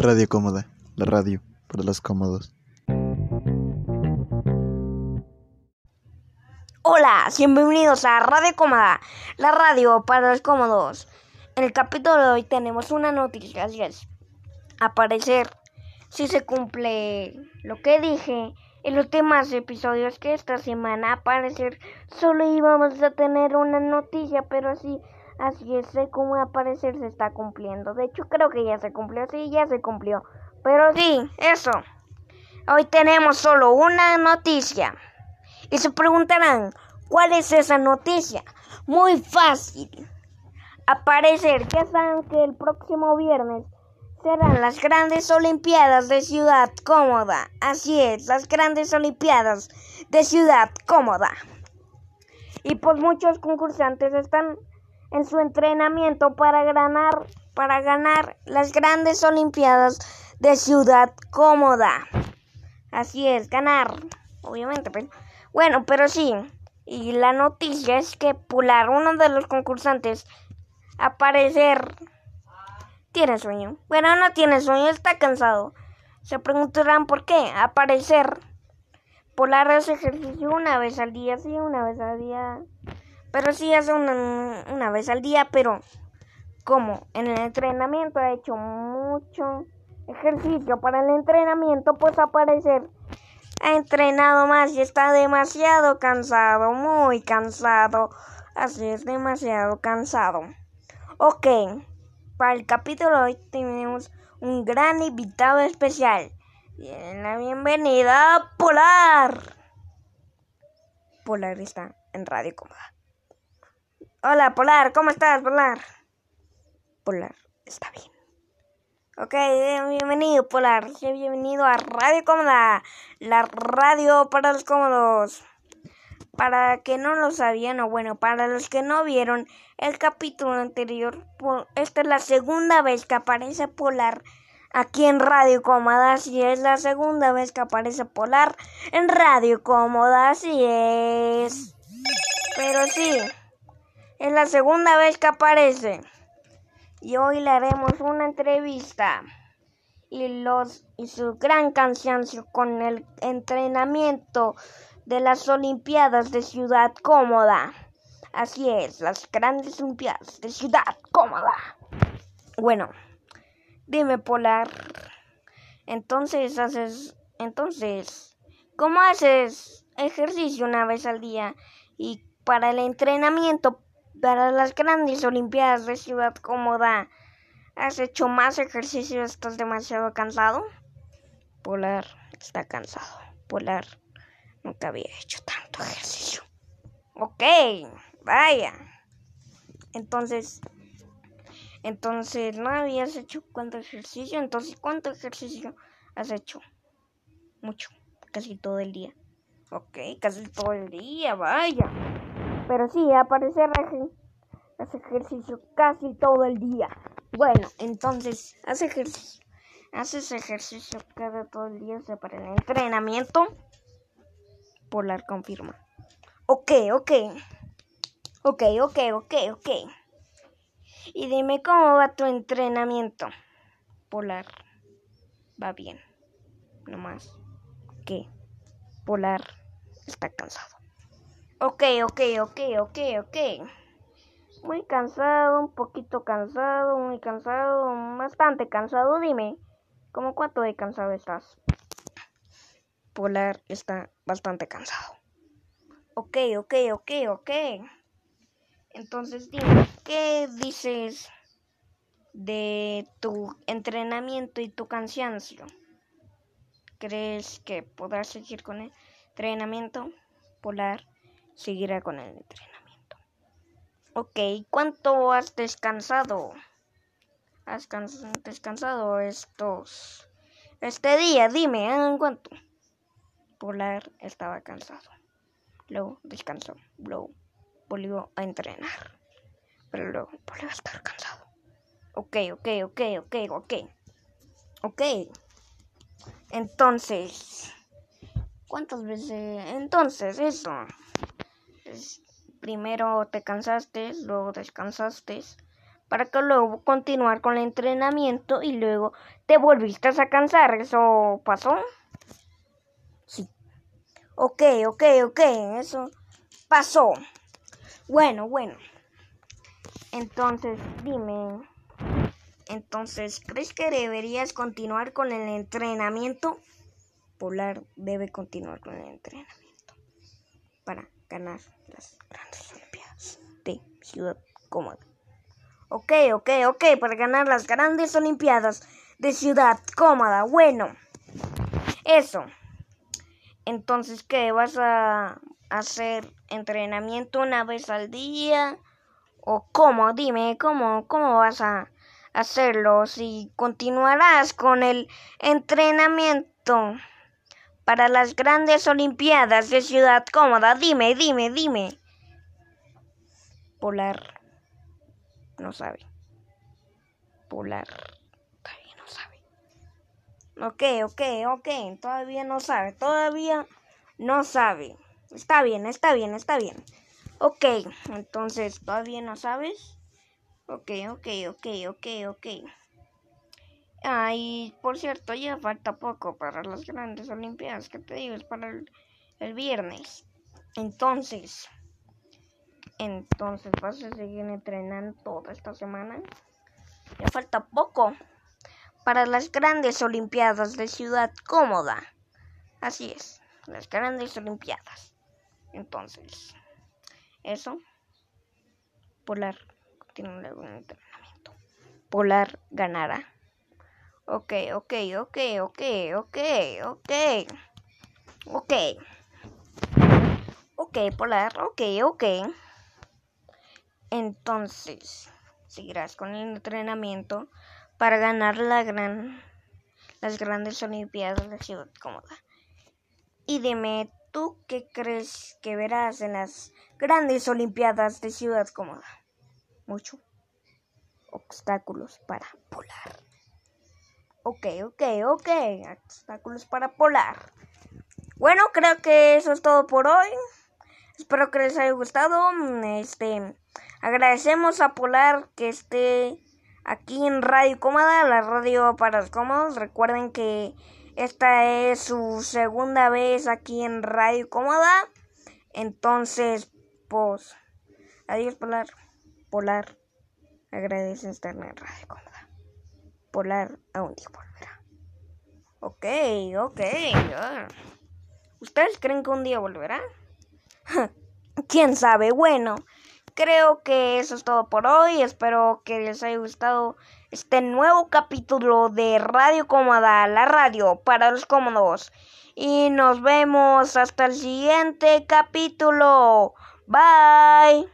Radio Cómoda, la radio para los cómodos. Hola, bienvenidos a Radio Cómoda, la radio para los cómodos. En el capítulo de hoy tenemos una noticia, así es. Aparecer si se cumple lo que dije en los demás episodios que esta semana aparecer solo íbamos a tener una noticia, pero así Así es, como aparecer se está cumpliendo. De hecho, creo que ya se cumplió. Sí, ya se cumplió. Pero sí, eso. Hoy tenemos solo una noticia. Y se preguntarán, ¿cuál es esa noticia? Muy fácil. Aparecer, ya saben que el próximo viernes serán las grandes Olimpiadas de Ciudad Cómoda. Así es, las grandes Olimpiadas de Ciudad Cómoda. Y pues muchos concursantes están en su entrenamiento para ganar, para ganar las grandes Olimpiadas de Ciudad Cómoda. Así es, ganar, obviamente. Pero, bueno, pero sí. Y la noticia es que Pular, uno de los concursantes, aparecer... Tiene sueño. Bueno, no tiene sueño, está cansado. Se preguntarán por qué. Aparecer. Polar hace ejercicio una vez al día, sí, una vez al día. Pero sí hace una, una vez al día, pero como en el entrenamiento ha hecho mucho ejercicio para el entrenamiento, pues aparecer ha entrenado más y está demasiado cansado, muy cansado. Así es, demasiado cansado. Ok, para el capítulo de hoy tenemos un gran invitado especial. la bienvenida a Polar. Polar está en Radio Cómoda. Hola, Polar, ¿cómo estás, Polar? Polar, está bien. Ok, bienvenido, Polar. Bienvenido a Radio Cómoda, la radio para los cómodos. Para que no lo sabían, o bueno, para los que no vieron el capítulo anterior, esta es la segunda vez que aparece Polar aquí en Radio Cómoda. Así es la segunda vez que aparece Polar en Radio Cómoda, así es. Pero sí. Es la segunda vez que aparece. Y hoy le haremos una entrevista. Y, los, y su gran cansancio con el entrenamiento de las Olimpiadas de Ciudad Cómoda. Así es, las grandes Olimpiadas de Ciudad Cómoda. Bueno, dime Polar. Entonces haces, entonces, ¿cómo haces ejercicio una vez al día? Y para el entrenamiento para las grandes Olimpiadas de Ciudad Cómoda, ¿has hecho más ejercicio? ¿Estás demasiado cansado? Polar está cansado. Polar nunca había hecho tanto ejercicio. Ok, vaya. Entonces, entonces no habías hecho cuánto ejercicio. Entonces, ¿cuánto ejercicio has hecho? Mucho, casi todo el día. Ok, casi todo el día, vaya. Pero sí, aparecer hace ejercicio casi todo el día. Bueno, entonces, hace ejercicio. Haces ejercicio cada todo el día, o sea, para el entrenamiento. Polar confirma. Ok, ok. Ok, ok, ok, ok. Y dime cómo va tu entrenamiento. Polar. Va bien. No más. que Polar está cansado. Ok, ok, ok, ok, ok. Muy cansado, un poquito cansado, muy cansado, bastante cansado. Dime, ¿cómo cuánto de cansado estás? Polar está bastante cansado. Ok, ok, ok, ok. Entonces dime, ¿qué dices de tu entrenamiento y tu cansancio? ¿Crees que podrás seguir con el entrenamiento polar? Seguirá con el entrenamiento. Ok, ¿cuánto has descansado? ¿Has descansado estos... Este día? Dime, ¿en cuánto? Polar estaba cansado. Luego descansó. Luego volvió a entrenar. Pero luego volvió a estar cansado. Ok, ok, ok, ok, ok. Ok. Entonces... ¿Cuántas veces? Entonces, eso primero te cansaste, luego descansaste, para que luego continuar con el entrenamiento y luego te volviste a cansar. ¿Eso pasó? Sí. Ok, ok, ok, eso pasó. Bueno, bueno. Entonces, dime. Entonces, ¿crees que deberías continuar con el entrenamiento? Polar debe continuar con el entrenamiento para ganar las grandes Olimpiadas de Ciudad Cómoda. Ok, ok, ok, para ganar las grandes Olimpiadas de Ciudad Cómoda. Bueno, eso. Entonces, ¿qué? ¿Vas a hacer entrenamiento una vez al día? ¿O cómo? Dime, ¿cómo, cómo vas a hacerlo? Si continuarás con el entrenamiento para las grandes Olimpiadas de Ciudad Cómoda. Dime, dime, dime. Polar no sabe. Polar todavía no sabe. Ok, ok, ok. Todavía no sabe. Todavía no sabe. Está bien, está bien, está bien. Ok, entonces, ¿todavía no sabes? Ok, ok, ok, ok, ok. Ah, y por cierto, ya falta poco para las grandes Olimpiadas, que te digo, es para el, el viernes. Entonces, entonces, ¿vas a seguir entrenando toda esta semana? Ya falta poco para las grandes Olimpiadas de Ciudad Cómoda. Así es, las grandes Olimpiadas. Entonces, eso. Polar continúa el entrenamiento. Polar ganará. Ok, ok, ok, ok, ok, ok. Ok. Ok, Polar, ok, ok. Entonces, seguirás con el entrenamiento para ganar la gran, las grandes Olimpiadas de Ciudad Cómoda. Y dime, ¿tú qué crees que verás en las grandes Olimpiadas de Ciudad Cómoda? Mucho. Obstáculos para polar. Ok, ok, ok. Obstáculos para polar. Bueno, creo que eso es todo por hoy. Espero que les haya gustado. Este, agradecemos a Polar que esté aquí en Radio Cómoda, la radio para los cómodos. Recuerden que esta es su segunda vez aquí en Radio Cómoda. Entonces, pues, adiós Polar. Polar, agradece estar en Radio Cómoda. Polar aún día volverá. Ok, ok. ¿Ustedes creen que un día volverá? ¿Quién sabe? Bueno, creo que eso es todo por hoy. Espero que les haya gustado este nuevo capítulo de Radio Cómoda, la radio para los cómodos. Y nos vemos hasta el siguiente capítulo. Bye.